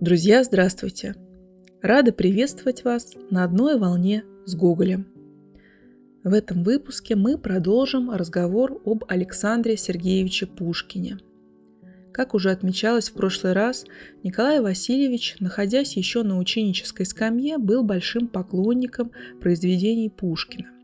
Друзья, здравствуйте! Рада приветствовать вас на одной волне с Гоголем. В этом выпуске мы продолжим разговор об Александре Сергеевиче Пушкине. Как уже отмечалось в прошлый раз, Николай Васильевич, находясь еще на ученической скамье, был большим поклонником произведений Пушкина.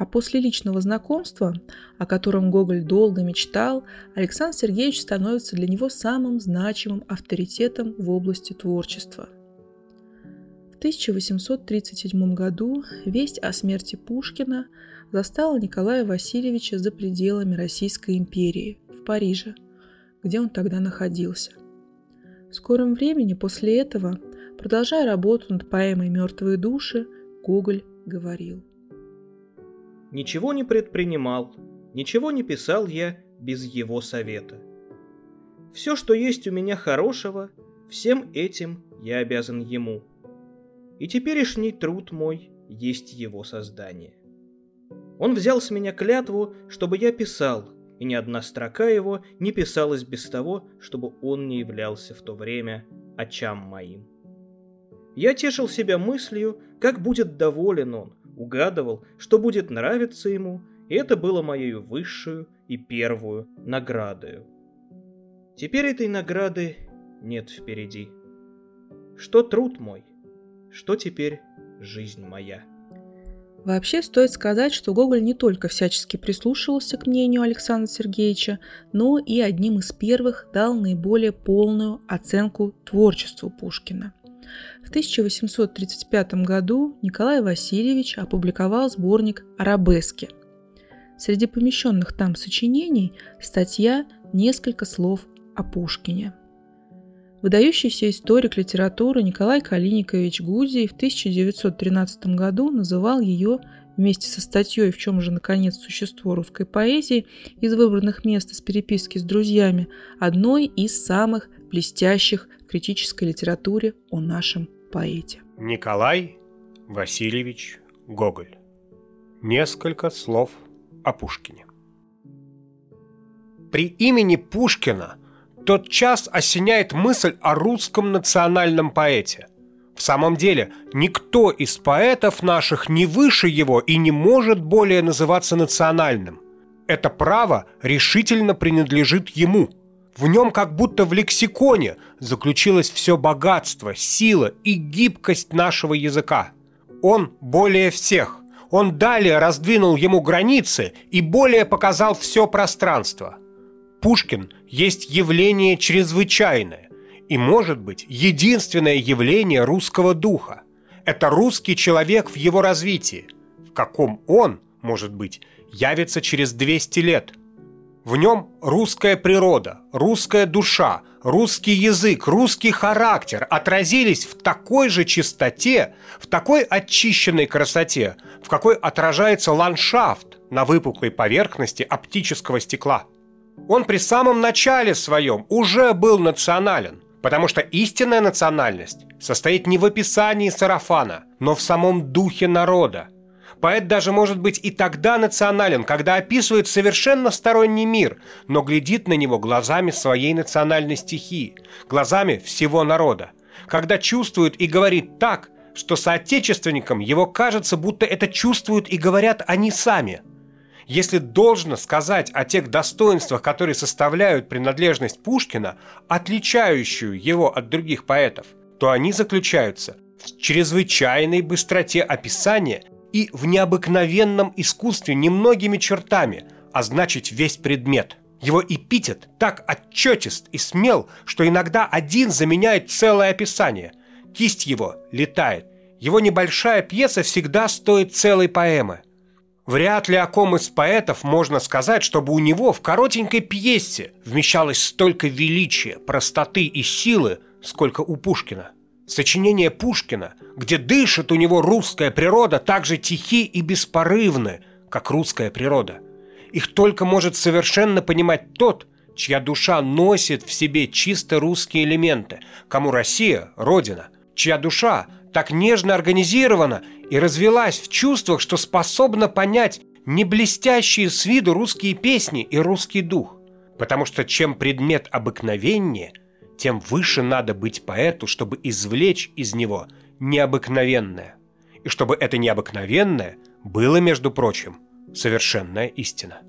А после личного знакомства, о котором Гоголь долго мечтал, Александр Сергеевич становится для него самым значимым авторитетом в области творчества. В 1837 году весть о смерти Пушкина застала Николая Васильевича за пределами Российской империи, в Париже, где он тогда находился. В скором времени после этого, продолжая работу над поэмой «Мертвые души», Гоголь говорил – ничего не предпринимал, ничего не писал я без его совета. Все, что есть у меня хорошего, всем этим я обязан ему. И теперешний труд мой есть его создание. Он взял с меня клятву, чтобы я писал, и ни одна строка его не писалась без того, чтобы он не являлся в то время очам моим. Я тешил себя мыслью, как будет доволен он, угадывал, что будет нравиться ему, и это было моей высшую и первую наградою. Теперь этой награды нет впереди. Что труд мой, что теперь жизнь моя. Вообще стоит сказать, что Гоголь не только всячески прислушивался к мнению Александра Сергеевича, но и одним из первых дал наиболее полную оценку творчеству Пушкина – в 1835 году Николай Васильевич опубликовал сборник «Арабески». Среди помещенных там сочинений статья «Несколько слов о Пушкине». Выдающийся историк литературы Николай Калиникович Гудзий в 1913 году называл ее вместе со статьей «В чем же, наконец, существо русской поэзии» из выбранных мест из переписки с друзьями одной из самых блестящих критической литературе о нашем поэте. Николай Васильевич Гоголь. Несколько слов о Пушкине. При имени Пушкина тот час осеняет мысль о русском национальном поэте. В самом деле, никто из поэтов наших не выше его и не может более называться национальным. Это право решительно принадлежит ему – в нем как будто в лексиконе заключилось все богатство, сила и гибкость нашего языка. Он более всех. Он далее раздвинул ему границы и более показал все пространство. Пушкин есть явление чрезвычайное и, может быть, единственное явление русского духа. Это русский человек в его развитии, в каком он, может быть, явится через 200 лет – в нем русская природа, русская душа, русский язык, русский характер отразились в такой же чистоте, в такой очищенной красоте, в какой отражается ландшафт на выпуклой поверхности оптического стекла. Он при самом начале своем уже был национален, потому что истинная национальность состоит не в описании сарафана, но в самом духе народа – Поэт даже может быть и тогда национален, когда описывает совершенно сторонний мир, но глядит на него глазами своей национальной стихии, глазами всего народа. Когда чувствует и говорит так, что соотечественникам его кажется, будто это чувствуют и говорят они сами. Если должно сказать о тех достоинствах, которые составляют принадлежность Пушкина, отличающую его от других поэтов, то они заключаются в чрезвычайной быстроте описания и в необыкновенном искусстве немногими чертами, а значит весь предмет. Его эпитет так отчетист и смел, что иногда один заменяет целое описание. Кисть его летает. Его небольшая пьеса всегда стоит целой поэмы. Вряд ли о ком из поэтов можно сказать, чтобы у него в коротенькой пьесе вмещалось столько величия, простоты и силы, сколько у Пушкина. Сочинения Пушкина, где дышит у него русская природа, так же тихи и беспорывны, как русская природа. Их только может совершенно понимать тот, чья душа носит в себе чисто русские элементы, кому Россия – Родина, чья душа так нежно организирована и развелась в чувствах, что способна понять не блестящие с виду русские песни и русский дух. Потому что чем предмет обыкновения, тем выше надо быть поэту, чтобы извлечь из него необыкновенное. И чтобы это необыкновенное было, между прочим, совершенная истина.